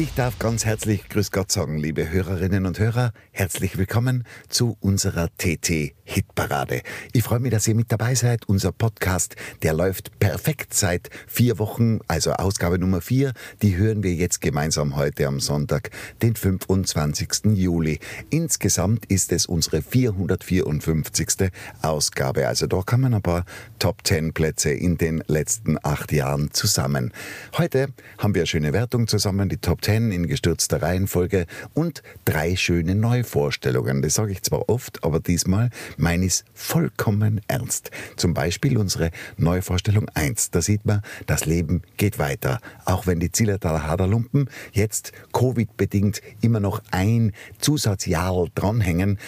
Ich darf ganz herzlich Grüß Gott sagen, liebe Hörerinnen und Hörer. Herzlich willkommen zu unserer TT Hitparade. Ich freue mich, dass ihr mit dabei seid. Unser Podcast, der läuft perfekt seit vier Wochen, also Ausgabe Nummer vier. Die hören wir jetzt gemeinsam heute am Sonntag, den 25. Juli. Insgesamt ist es unsere 454. Ausgabe. Also da kann ein paar Top 10 Plätze in den letzten acht Jahren zusammen. Heute haben wir eine schöne Wertung zusammen, die Top 10 in gestürzter Reihenfolge und drei schöne Neuvorstellungen. Das sage ich zwar oft, aber diesmal meine ich vollkommen ernst. Zum Beispiel unsere Neuvorstellung 1. Da sieht man, das Leben geht weiter. Auch wenn die Zillertaler Haderlumpen jetzt Covid-bedingt immer noch ein Zusatzjahr dranhängen,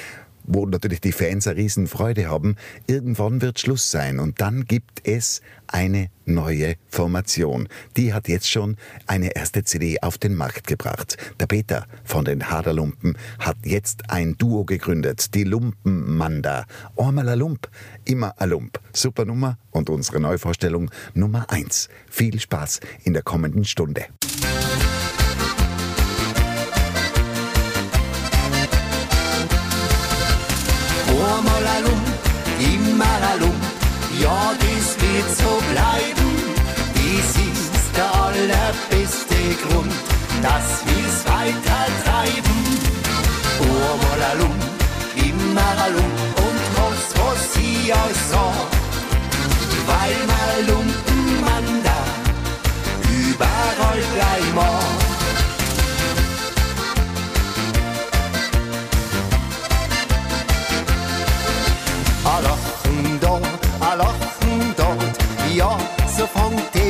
wo natürlich die Fans eine Riesenfreude haben. Irgendwann wird Schluss sein und dann gibt es eine neue Formation. Die hat jetzt schon eine erste CD auf den Markt gebracht. Der Peter von den Haderlumpen hat jetzt ein Duo gegründet, die Lumpenmanda. Einmal ein Lump, immer ein Lump. Super Nummer und unsere Neuvorstellung Nummer eins. Viel Spaß in der kommenden Stunde. Lump, ja, das wird so bleiben. Dies ist der allerbeste Grund, dass wir's weiter treiben. Einmal ein Lump, immer ein Lump und was, was ich euch sag. Weil mal Lumpenmann da überall gleich mag.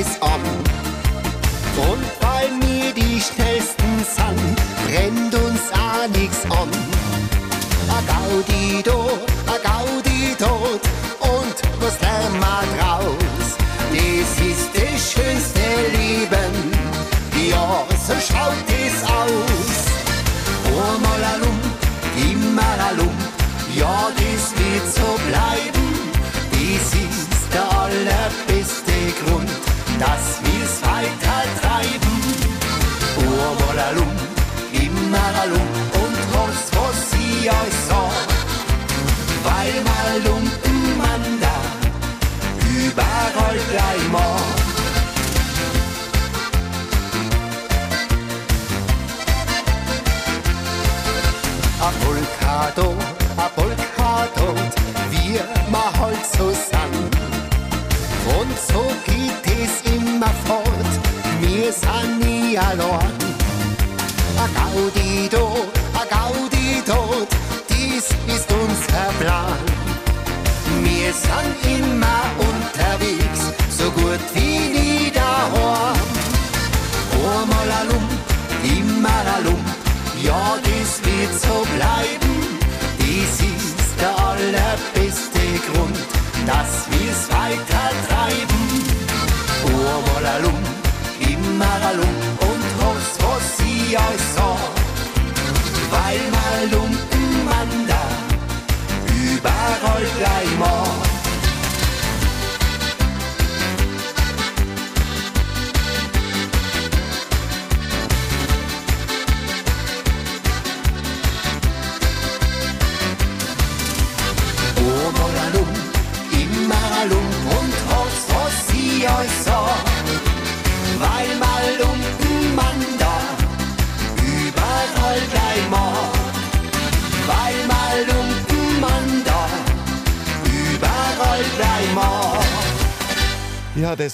Fängt es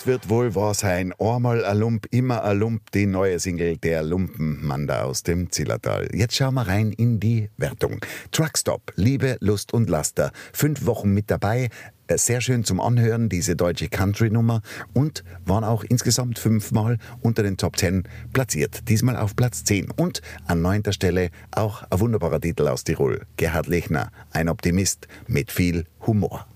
wird wohl wahr sein. Einmal ein Lump, immer ein Lump, die neue Single der Lumpenmanda aus dem Zillertal. Jetzt schauen wir rein in die Wertung. Truckstop, Liebe, Lust und Laster. Fünf Wochen mit dabei. Äh, Sehr schön zum Anhören, diese deutsche Country-Nummer und waren auch insgesamt fünfmal unter den Top 10 platziert. Diesmal auf Platz 10 und an neunter Stelle auch ein wunderbarer Titel aus Tirol. Gerhard Lechner, ein Optimist mit viel Humor.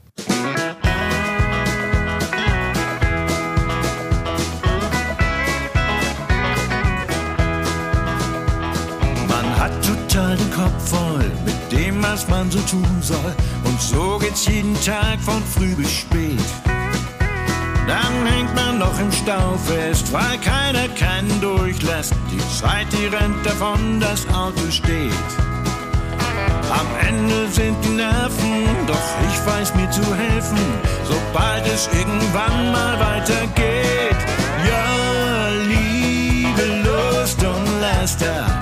Total den Kopf voll mit dem, was man so tun soll. Und so geht's jeden Tag von früh bis spät. Dann hängt man noch im Stau fest, weil keiner keinen durchlässt. Die Zeit, die rennt davon, das Auto steht. Am Ende sind die Nerven, doch ich weiß mir zu helfen, sobald es irgendwann mal weitergeht. Ja, Liebe, Lust und Laster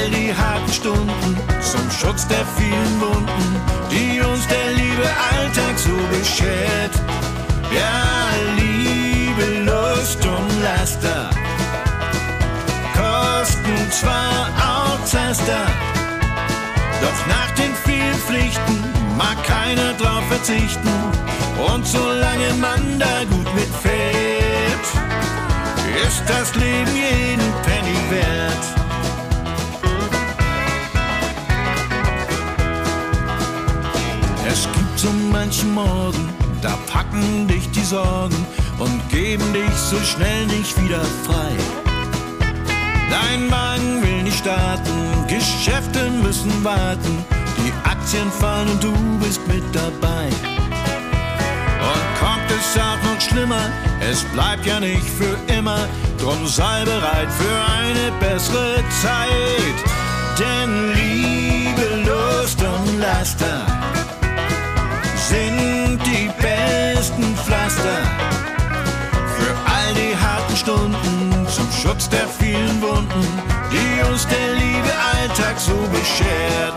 all die harten Stunden zum Schutz der vielen Wunden, die uns der liebe Alltag so beschert. Ja, Liebe, Lust und Laster kosten zwar auch Zaster, doch nach den vielen Pflichten mag keiner drauf verzichten. Und solange man da gut mitfährt, ist das Leben jeden Penny wert. Es gibt so manchen Morgen, da packen dich die Sorgen und geben dich so schnell nicht wieder frei. Dein Wagen will nicht starten, Geschäfte müssen warten, die Aktien fallen und du bist mit dabei. Und kommt es auch noch schlimmer, es bleibt ja nicht für immer, drum sei bereit für eine bessere Zeit. Denn Liebe, Lust und Laster sind die besten Pflaster für all die harten Stunden zum Schutz der vielen Wunden, die uns der liebe Alltag so beschert.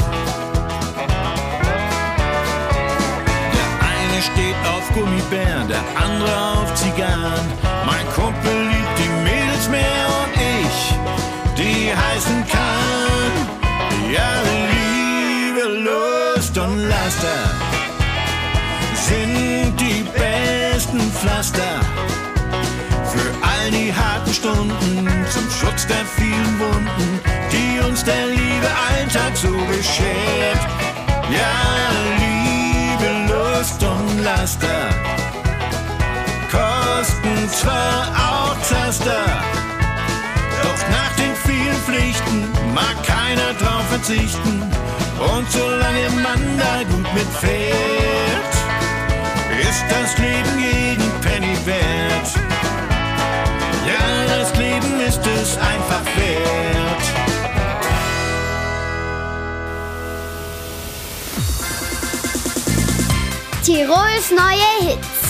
Der eine steht auf Gummibären, der andere auf Zigarren. Mein Kumpel liebt die Mädels mehr und ich, die heißen Kahn. Ja, Liebe, Lust und Laster sind die besten Pflaster für all die harten Stunden zum Schutz der vielen Wunden, die uns der liebe Alltag so beschert. Ja, Liebe, Lust und Laster kosten zwar auch Zaster, doch nach den vielen Pflichten mag keiner drauf verzichten. Und solange man da gut mitfährt, ist das Leben jeden Penny wert. Ja, das Leben ist es einfach wert. Tirols neue Hits.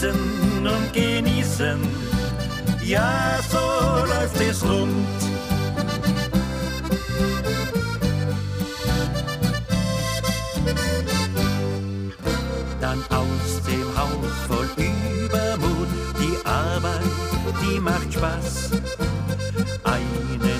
Leisten und genießen, ja, so läuft es rund. dann aus dem Haus voll Übermut. Die Arbeit, die macht Spaß. Einen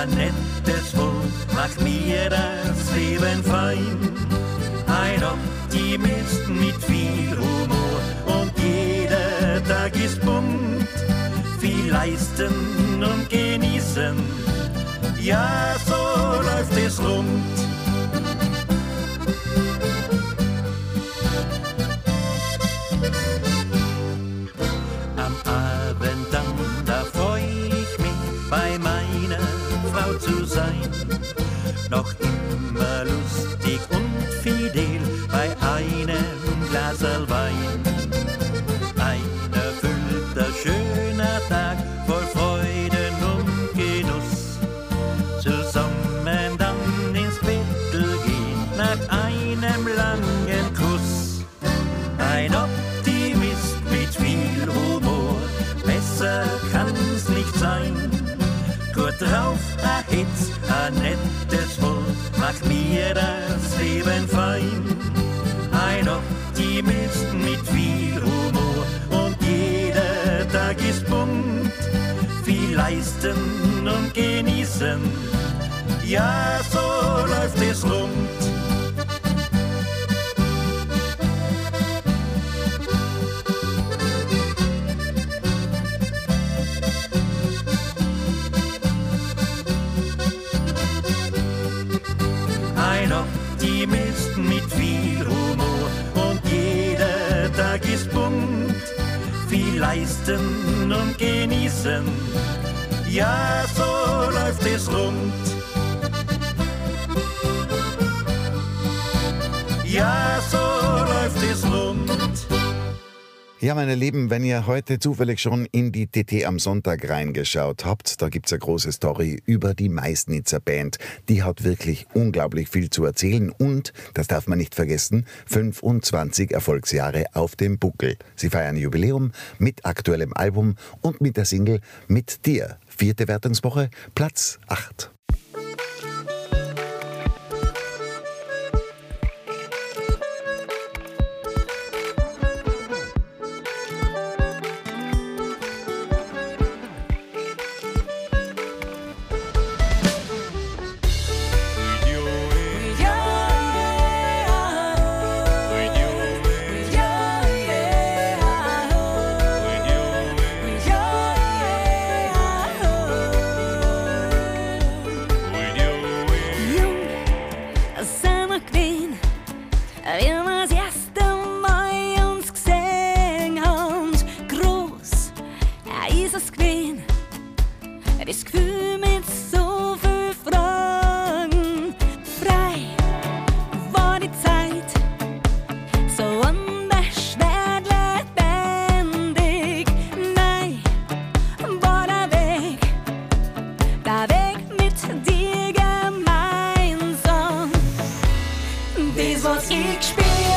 ein nettes Wort macht mir das Leben fein. Ein Optimist mit viel Humor und jeder Tag ist bunt. Viel leisten und genießen, ja, so läuft es rund. Leisten und genießen, ja, so läuft es rund. Ein Optimist mit viel Humor und jeder Tag ist bunt. Viel leisten und genießen, ja, so läuft es rund. Ja, so läuft es rund. Ja, meine Lieben, wenn ihr heute zufällig schon in die TT am Sonntag reingeschaut habt, da gibt's eine große Story über die Meißnitzer Band. Die hat wirklich unglaublich viel zu erzählen und, das darf man nicht vergessen, 25 Erfolgsjahre auf dem Buckel. Sie feiern Jubiläum mit aktuellem Album und mit der Single Mit dir. Vierte Wertungswoche, Platz 8. Das,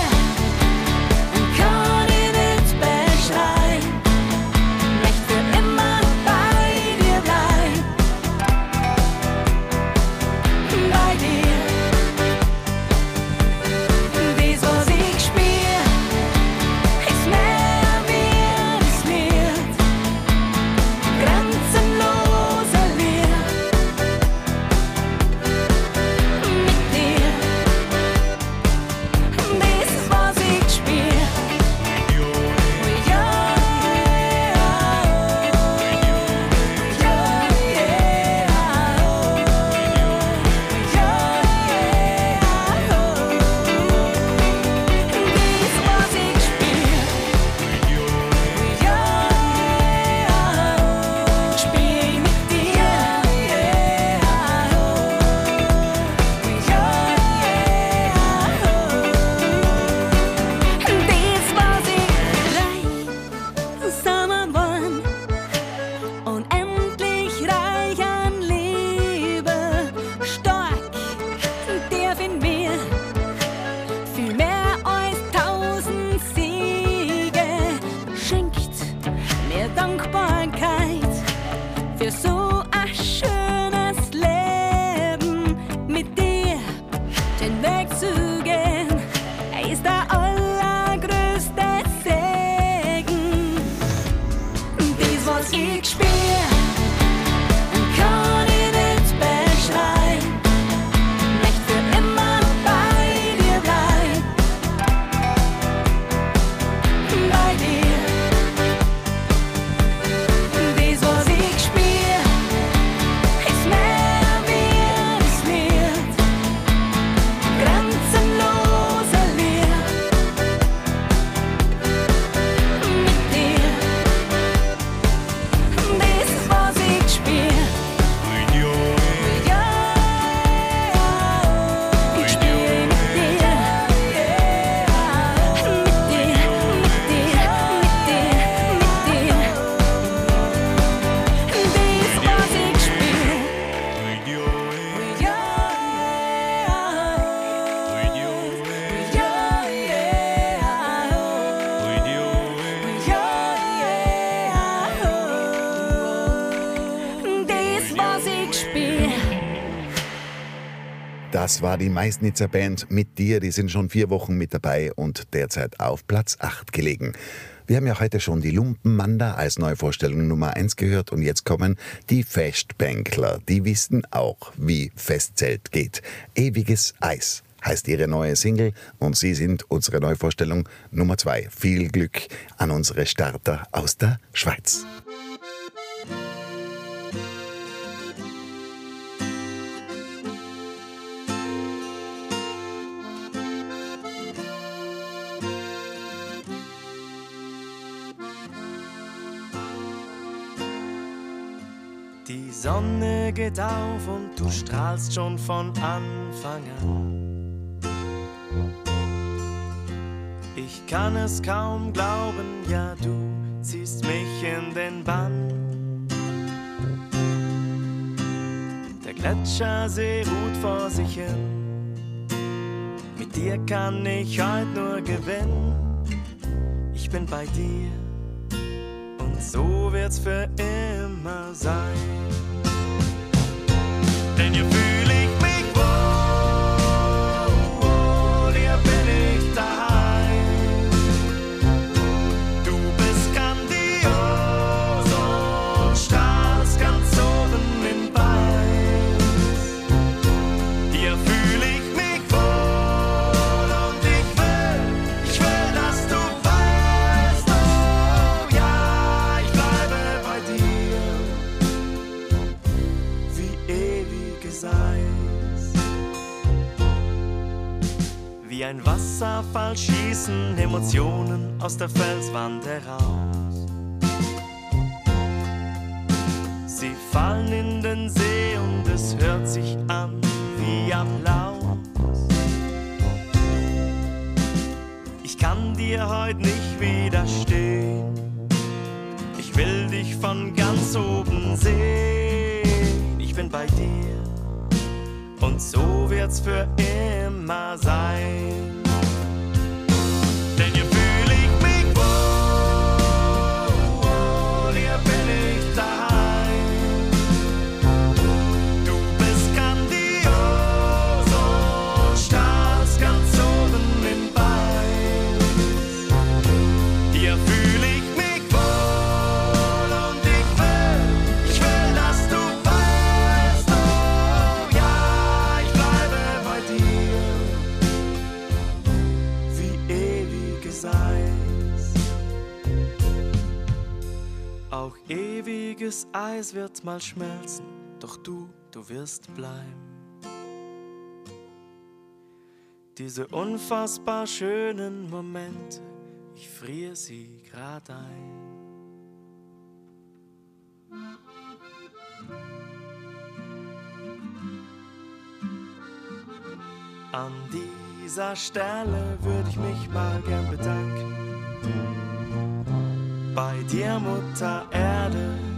die Meißnitzer Band mit dir. Die sind schon vier Wochen mit dabei und derzeit auf Platz 8 gelegen. Wir haben ja heute schon die Lumpenmanda als Neuvorstellung Nummer 1 gehört und jetzt kommen die Festbänkler. Die wissen auch, wie Festzelt geht. Ewiges Eis heißt ihre neue Single und sie sind unsere Neuvorstellung Nummer 2. Viel Glück an unsere Starter aus der Schweiz. Sonne geht auf und du strahlst schon von Anfang an. Ich kann es kaum glauben, ja du ziehst mich in den Bann. Der Gletschersee ruht vor sich hin. Mit dir kann ich heute nur gewinnen. Ich bin bei dir wird's für immer sein. Denn hier fühl ein Wasserfall schießen Emotionen aus der Felswand heraus. Sie fallen in den See und es hört sich an wie Applaus. Ich kann dir heute nicht widerstehen. Ich will dich von ganz oben sehen. Ich bin bei dir und so wird's für immer sein. Auch ewiges Eis wird mal schmelzen, doch du, du wirst bleiben. Diese unfassbar schönen Momente, ich friere sie grad ein. An dieser Stelle würde ich mich mal gern bedanken. Bei dir, Mutter Erde.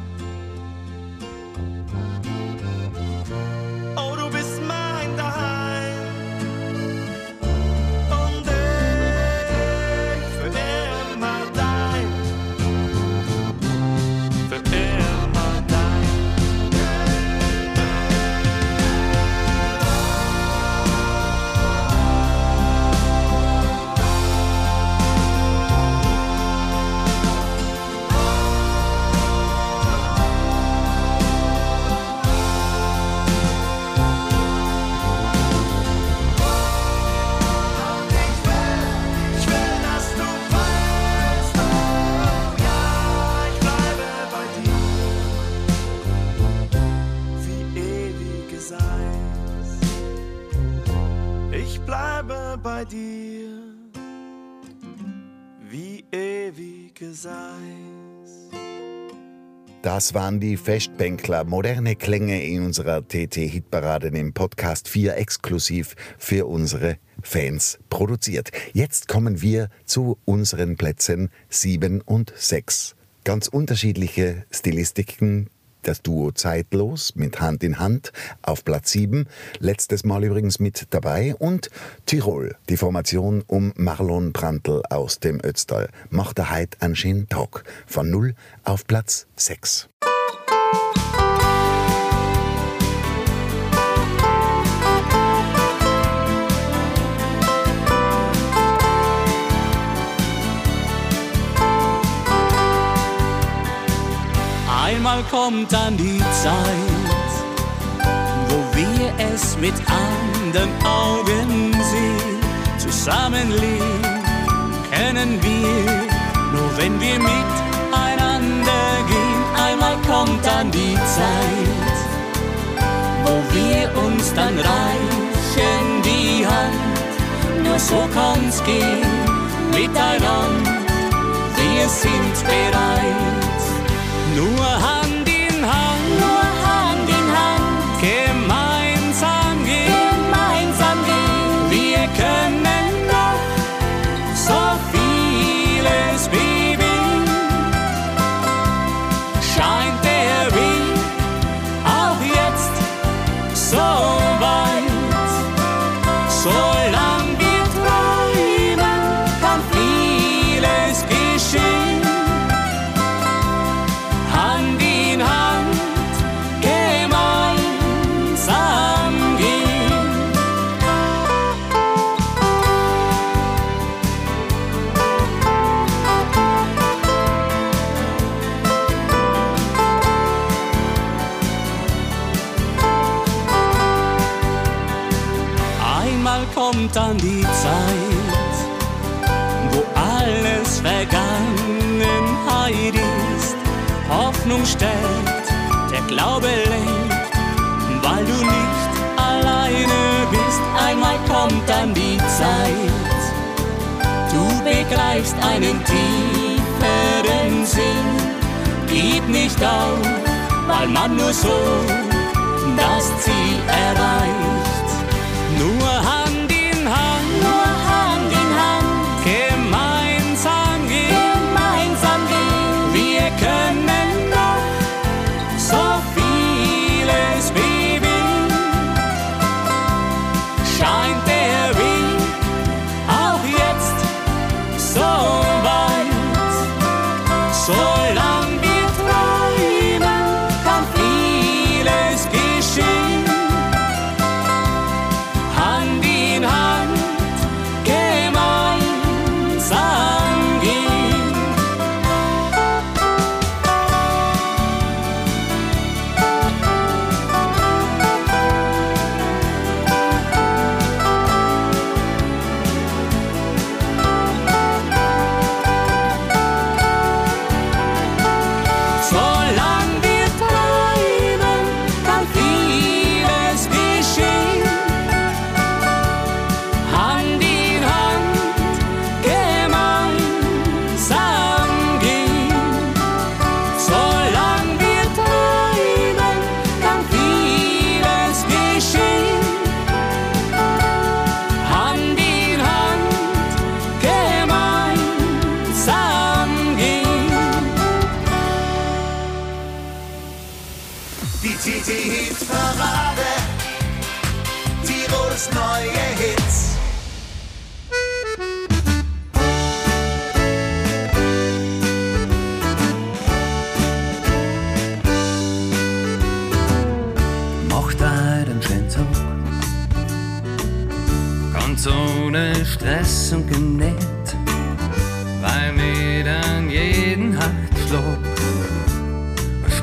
Das waren die Festbänkler, moderne Klänge in unserer TT-Hitparade, dem Podcast 4 exklusiv für unsere Fans produziert. Jetzt kommen wir zu unseren Plätzen 7 und 6. Ganz unterschiedliche Stilistiken, das Duo Zeitlos mit Hand in Hand auf Platz 7, letztes Mal übrigens mit dabei und Tirol, die Formation um Marlon Brandl aus dem Ötztal, macht er heute einen schönen Tag. Von 0 auf Platz 6. kommt dann die Zeit, wo wir es mit anderen Augen sehen. Zusammen leben können wir, nur wenn wir miteinander gehen. Einmal kommt dann die Zeit, wo wir uns dann reichen die Hand. Nur so kann's gehen miteinander. Wir sind bereit, nur Glaube lebt, weil du nicht alleine bist. Einmal kommt dann die Zeit, du begreifst einen tieferen Sinn. Gib nicht auf, weil man nur so das Ziel erreicht.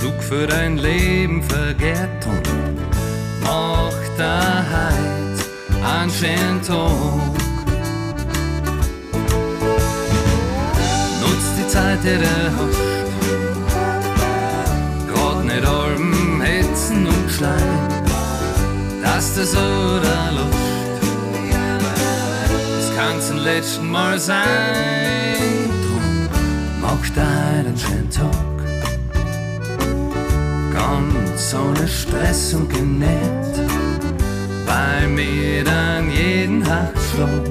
Stück für dein Leben vergehrt und macht da heut einen schönen Tag. Nutz die Zeit, die du hast, grad nicht allem Hetzen und Schleim, dass das oder Lust, das kann's ein letzten Mal sein. Drum mach deinen schönen Tag, ganz ohne Stress und genährt, bei mir dann jeden Herzschlag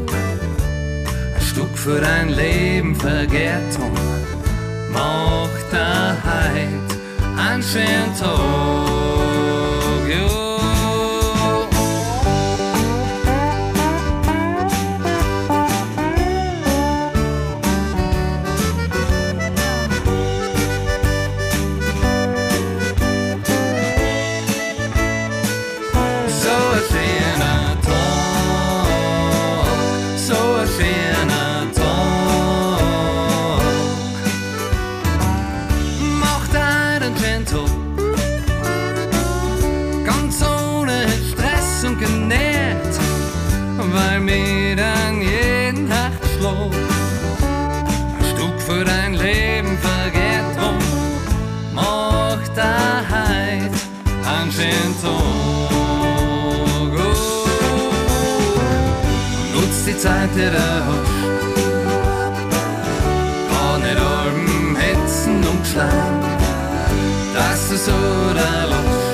ein Stück für dein Leben vergehrt und macht da heut einen schönen Tag. Hast. Gar nicht allem hetzen und schleim, dass du so da lässt.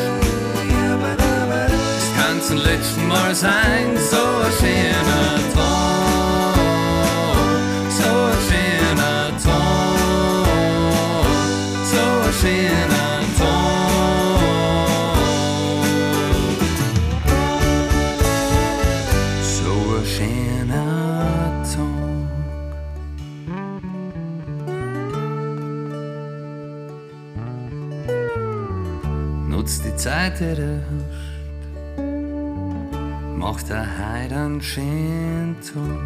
Es kann zum letzten Mal sein, so ein schöner Tag, Nutz die Zeit, die du hast. Mach dir heute einen schönen Tag.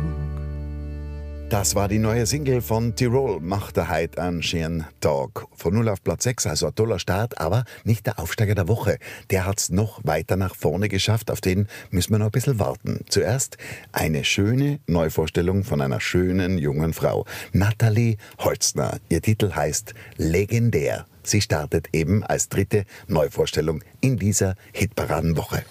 Das war die neue Single von Tirol, Macht der Heid einen schönen Tag. Von 0 auf Platz 6, also ein toller Start, aber nicht der Aufsteiger der Woche. Der hat's noch weiter nach vorne geschafft, auf den müssen wir noch ein bisschen warten. Zuerst eine schöne Neuvorstellung von einer schönen jungen Frau, Nathalie Holzner. Ihr Titel heißt Legendär. Sie startet eben als dritte Neuvorstellung in dieser Hitparadenwoche.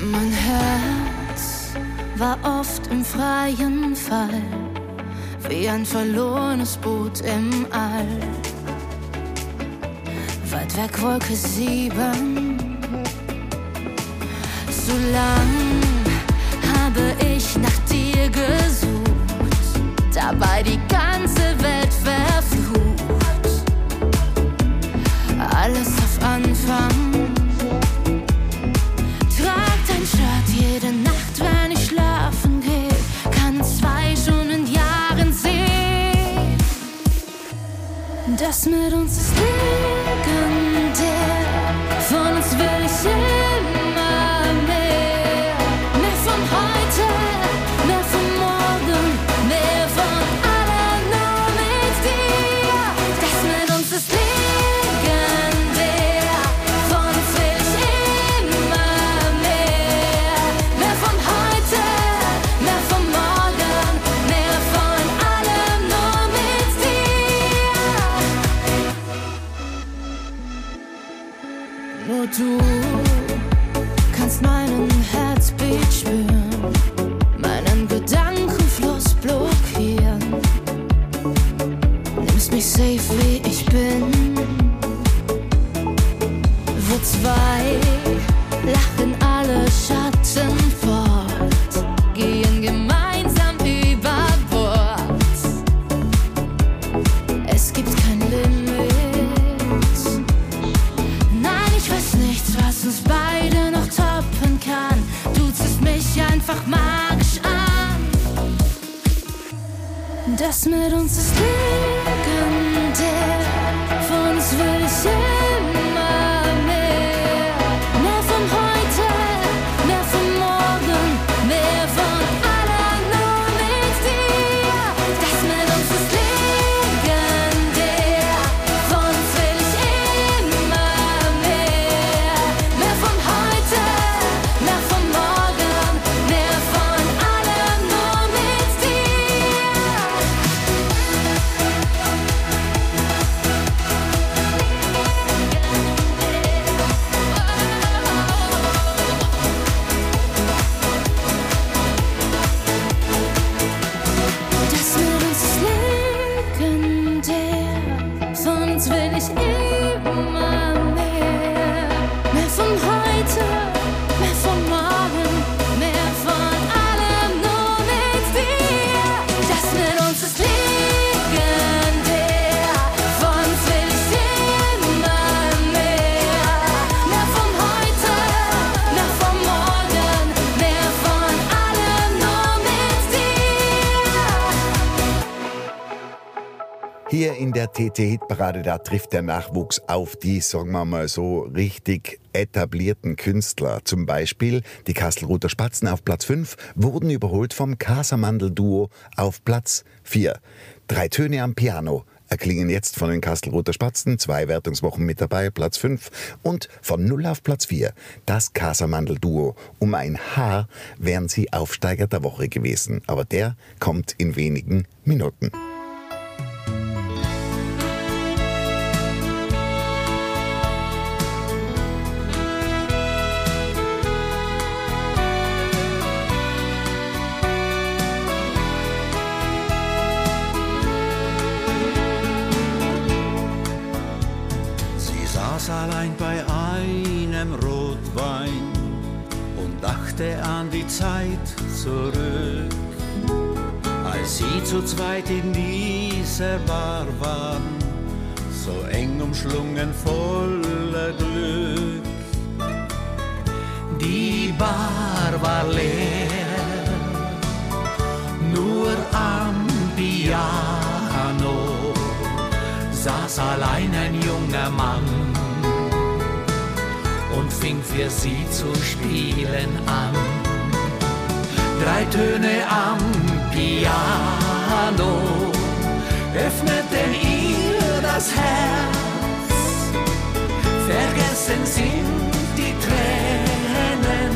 Mein Herz war oft im freien Fall, wie ein verlorenes Boot im All. Weit weg Wolke sieben, so lang habe ich nach dir gesucht, dabei die ganze Welt verflucht. Alles auf Anfang. Uns TT-Hitparade, da trifft der Nachwuchs auf die, sagen wir mal so, richtig etablierten Künstler. Zum Beispiel die Kastelruther Spatzen auf Platz 5 wurden überholt vom Casamandel-Duo auf Platz 4. Drei Töne am Piano erklingen jetzt von den Kastelruther Spatzen, zwei Wertungswochen mit dabei, Platz 5 und von 0 auf Platz 4 das Casamandel-Duo. Um ein Haar wären sie Aufsteiger der Woche gewesen, aber der kommt in wenigen Minuten. Zeit zurück, als sie zu zweit in dieser Bar waren, so eng umschlungen voller Glück. Die Bar war leer, nur am Piano saß allein ein junger Mann und fing für sie zu spielen an. Drei Töne am Piano öffneten ihr das Herz. Vergessen sind die Tränen,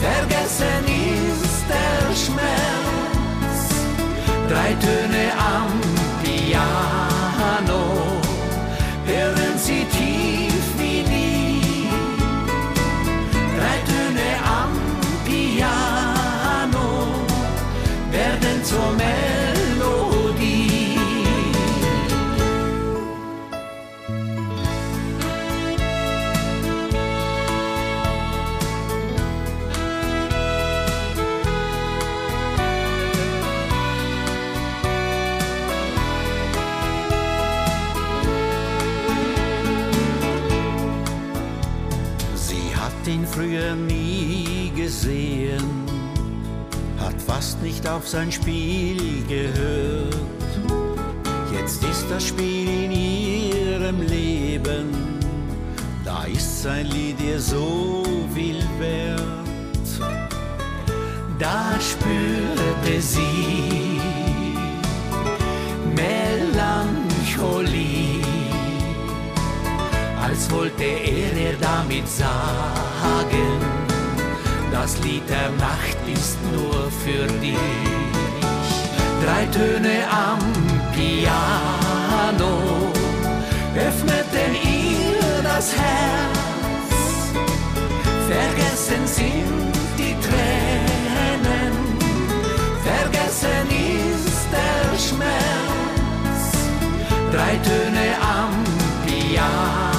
vergessen ist der Schmerz. Drei Töne am Piano, nicht auf sein Spiel gehört. Jetzt ist das Spiel in ihrem Leben, da ist sein Lied ihr so viel wert. Da spürte sie Melancholie als wollte er ihr damit sagen, das Lied der Nacht ist nur für dich. Drei Töne am Piano öffneten ihr das Herz. Vergessen sind die Tränen, vergessen ist der Schmerz. Drei Töne am Piano,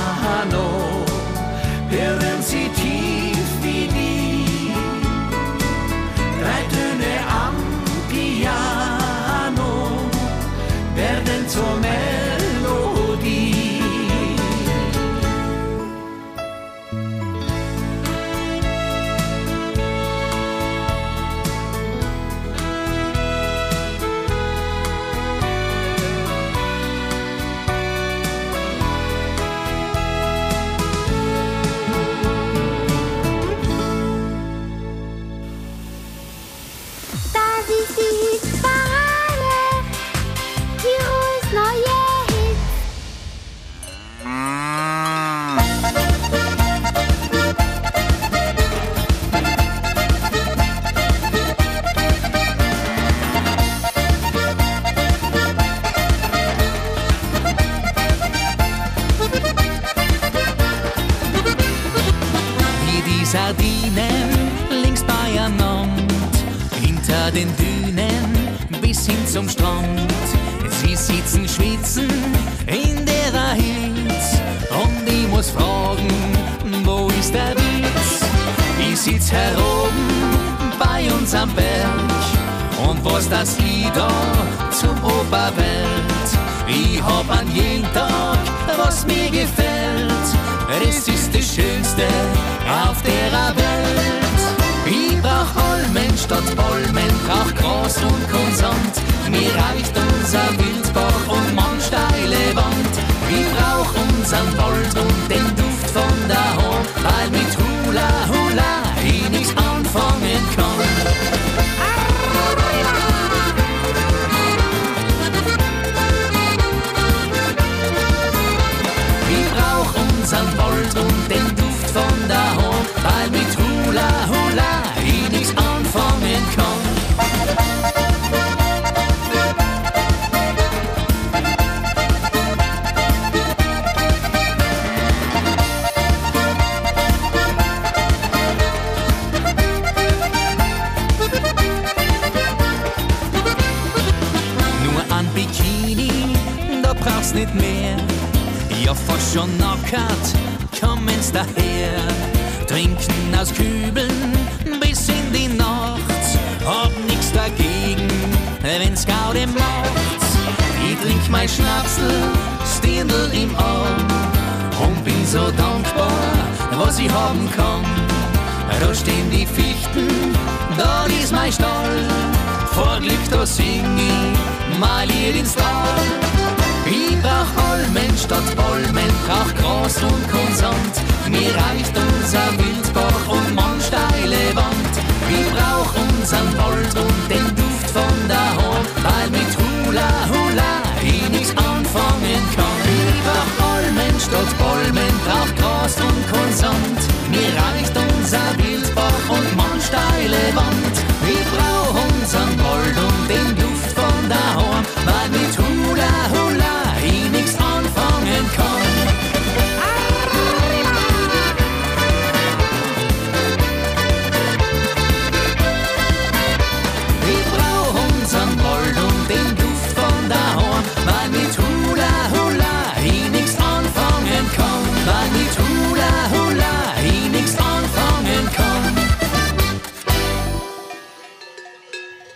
Brauch Gras und Konsant. Mir reicht unser Wildbach und man steile Wand. Ich brauch unseren Wald und den Duft von der Horn, weil mit Hula Hula ich nichts anfangen kann. Brauch Almen statt Palmen, brauch Gras und Konsant. Mir reicht unser Wildbach und man steile Wand.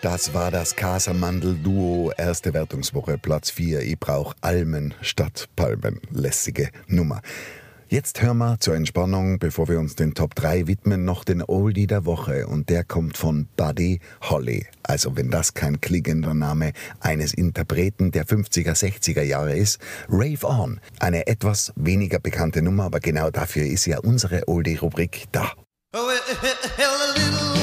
Das war das Casamandel-Duo, erste Wertungswoche, Platz 4. Ich brauch Almen statt Palmen. Lässige Nummer. Jetzt hören wir zur Entspannung, bevor wir uns den Top 3 widmen, noch den Oldie der Woche. Und der kommt von Buddy Holly. Also wenn das kein klingender Name eines Interpreten der 50er, 60er Jahre ist. Rave On. Eine etwas weniger bekannte Nummer, aber genau dafür ist ja unsere Oldie-Rubrik da. Oh,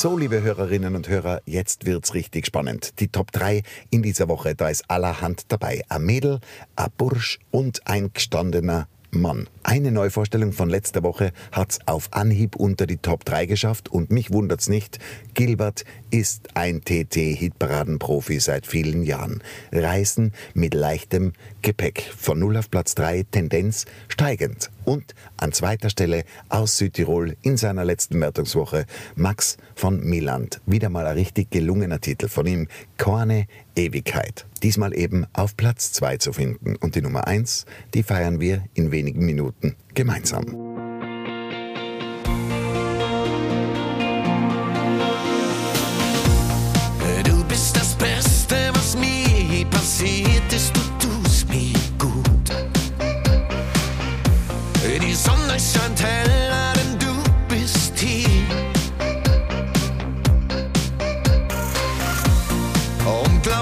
So, liebe Hörerinnen und Hörer, jetzt wird's richtig spannend. Die Top 3 in dieser Woche, da ist allerhand dabei. Ein Mädel, ein Bursch und ein gestandener Mann. Eine Neuvorstellung von letzter Woche hat's auf Anhieb unter die Top 3 geschafft und mich wundert's nicht. Gilbert ist ein TT-Hitparaden-Profi seit vielen Jahren. Reisen mit leichtem Gepäck. Von 0 auf Platz 3, Tendenz steigend. Und an zweiter Stelle aus Südtirol in seiner letzten Wertungswoche Max von Miland. Wieder mal ein richtig gelungener Titel von ihm. Korne Ewigkeit. Diesmal eben auf Platz 2 zu finden. Und die Nummer 1, die feiern wir in wenigen Minuten gemeinsam.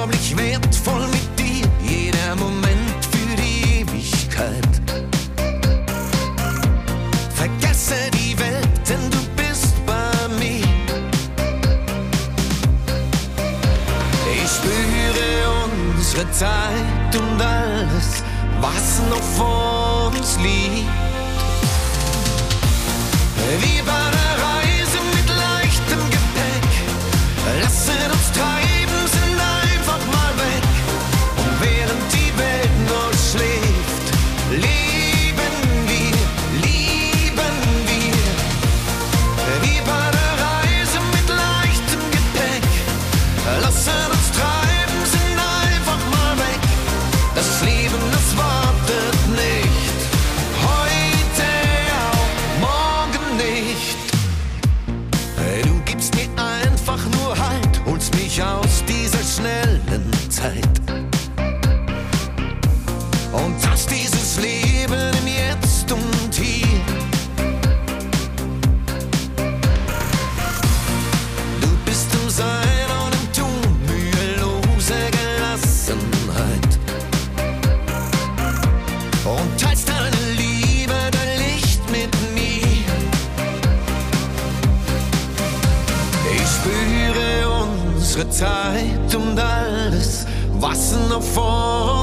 Unglaublich wertvoll mit dir, jeder Moment für die Ewigkeit. Vergesse die Welt, denn du bist bei mir. Ich spüre unsere Zeit und alles, was noch vor uns liegt. Wie was noch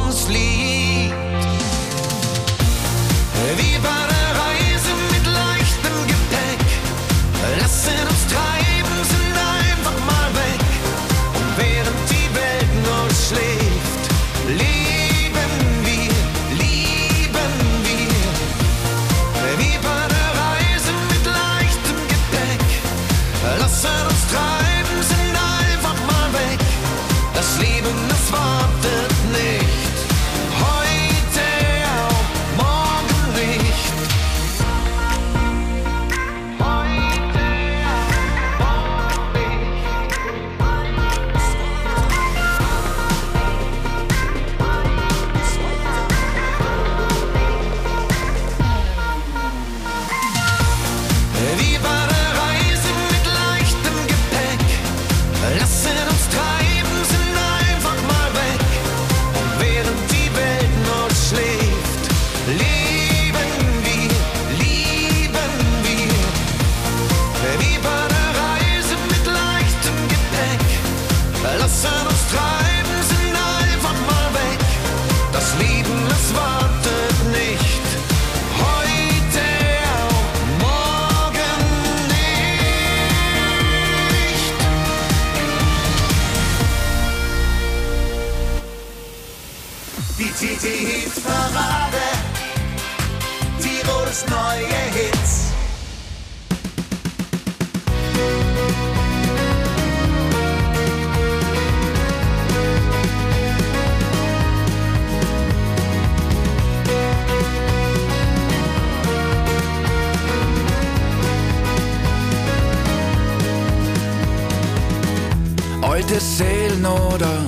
Alte Seelen oder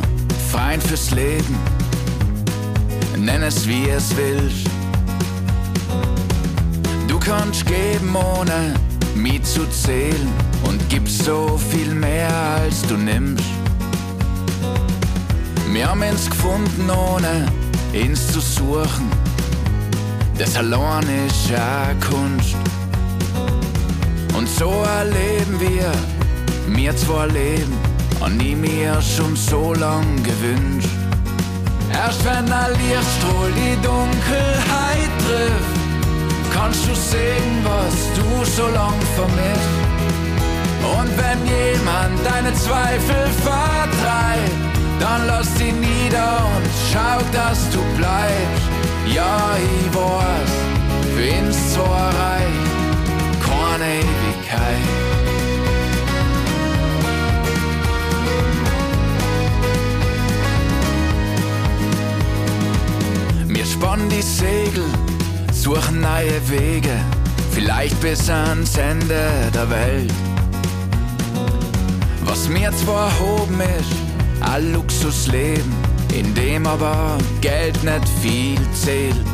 Feind fürs Leben, nenn es wie es willst. Du kannst geben ohne mich zu zählen und gibst so viel mehr als du nimmst. Wir haben uns gefunden ohne ins zu suchen, das allein ist ja Kunst. Und so erleben wir, mir zwei Leben, und nie mir schon so lang gewünscht. Erst wenn ein Lichtstrahl die Dunkelheit trifft, kannst du sehen, was du so lang vermisst. Und wenn jemand deine Zweifel vertreibt, dann lass sie nieder und schau, dass du bleibst. Ja, ich weiß, für uns zwar reicht keine Ewigkeit. Suchen neue Wege, vielleicht bis ans Ende der Welt. Was mir zwar erhoben ist, ein Luxusleben, in dem aber Geld nicht viel zählt.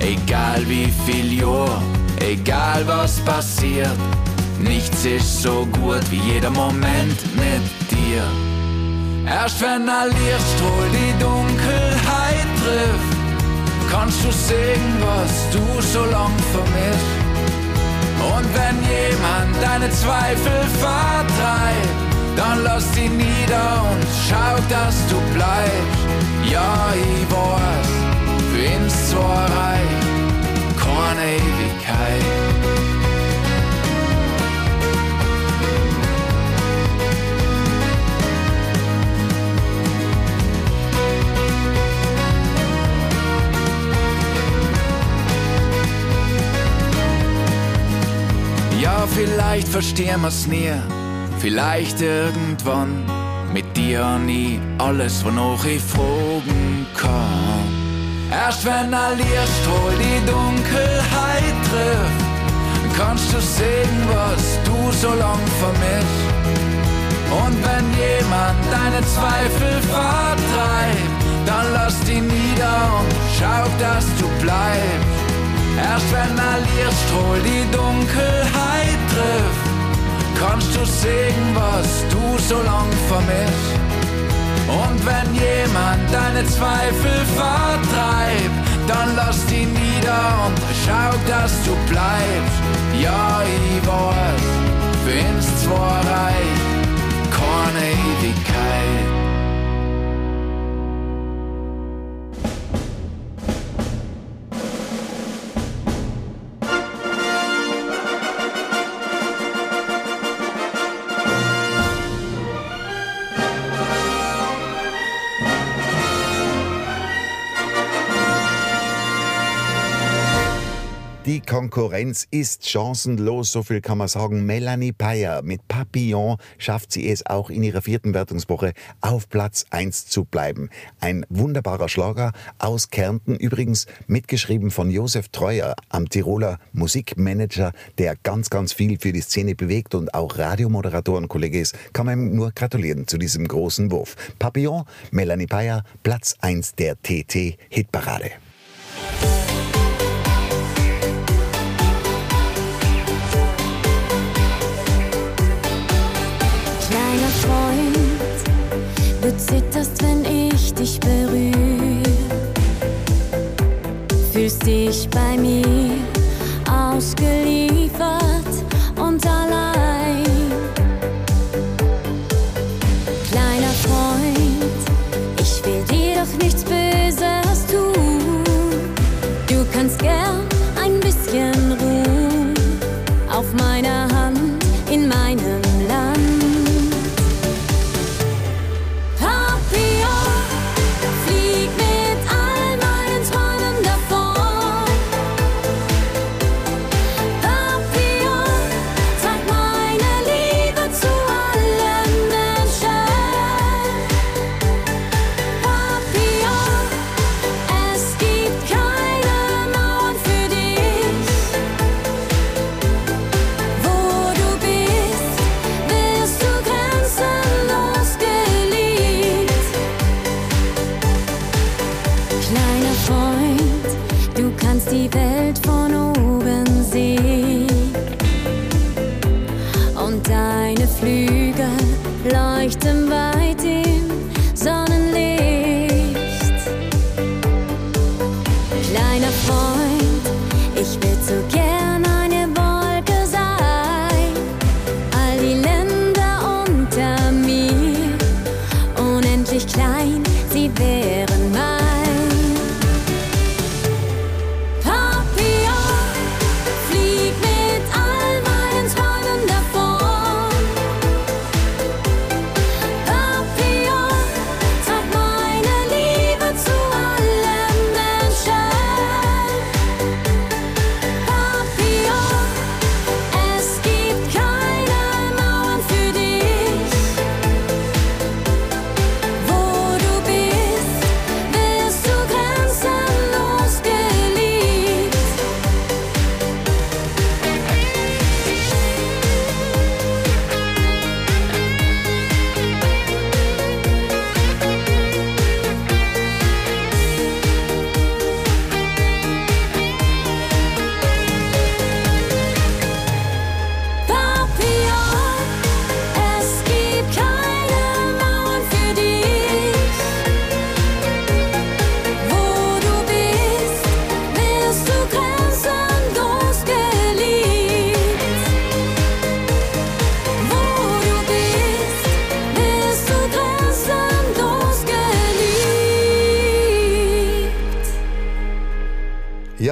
Egal wie viel Jahr, egal was passiert, nichts ist so gut wie jeder Moment mit dir. Erst wenn ein Lichtstrahl die Dunkelheit trifft, kannst du sehen, was du so lang vermisst. Und wenn jemand deine Zweifel vertreibt, dann lass sie nieder und schau, dass du bleibst. Ja, ich weiß, wenn's zwar reicht, keine Ewigkeit. Ja, vielleicht verstehen wir's nie, vielleicht irgendwann. Mit dir nie alles, wonach ich fragen kann. Erst wenn ein Lichtstrahl die Dunkelheit trifft, kannst du sehen, was du so lang vermisst. Und wenn jemand deine Zweifel vertreibt, dann lass die nieder und schau, dass du bleibst. Erst wenn ein Lichtstrahl die Dunkelheit trifft, kannst du sehen, was du so lang vermisst. Und wenn jemand deine Zweifel vertreibt, dann lass die nieder und schau, dass du bleibst. Ja, ich weiß, wenn's zwar reicht, keine Ewigkeit. Konkurrenz ist chancenlos, so viel kann man sagen. Melanie Payer mit Papillon schafft sie es auch in ihrer vierten Wertungswoche auf Platz 1 zu bleiben. Ein wunderbarer Schlager aus Kärnten, übrigens mitgeschrieben von Josef Treuer, am Tiroler Musikmanager, der ganz, ganz viel für die Szene bewegt und auch Radiomoderatorenkollege ist. Kann man ihm nur gratulieren zu diesem großen Wurf. Papillon, Melanie Payer, Platz 1 der TT zitterst, wenn ich dich berühre. Fühlst dich bei mir ausgeliefert und allein.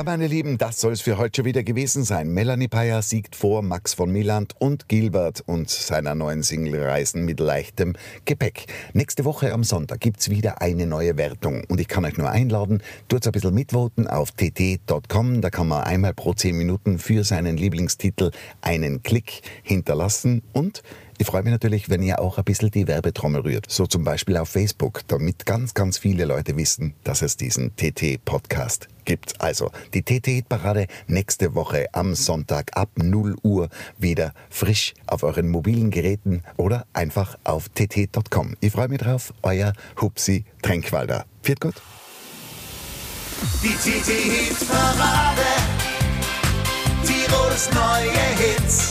Ja, meine Lieben, das soll es für heute schon wieder gewesen sein. Melanie Payer siegt vor Max von Milland und Gilbert und seiner neuen Single Reisen mit leichtem Gepäck. Nächste Woche am Sonntag gibt's wieder eine neue Wertung und ich kann euch nur einladen, tut's ein bisschen mitvoten auf tt.com. Da kann man einmal pro zehn Minuten für seinen Lieblingstitel einen Klick hinterlassen und ich freue mich natürlich, wenn ihr auch ein bisschen die Werbetrommel rührt. So zum Beispiel auf Facebook, damit ganz, ganz viele Leute wissen, dass es diesen TT-Podcast gibt. Also die TT-Parade nächste Woche am Sonntag ab 0 Uhr wieder frisch auf euren mobilen Geräten oder einfach auf tt.com. Ich freue mich drauf, euer Hupsi Tränkwalder. Viert gut. Die TT-Hit-Parade. Tirols neue Hits.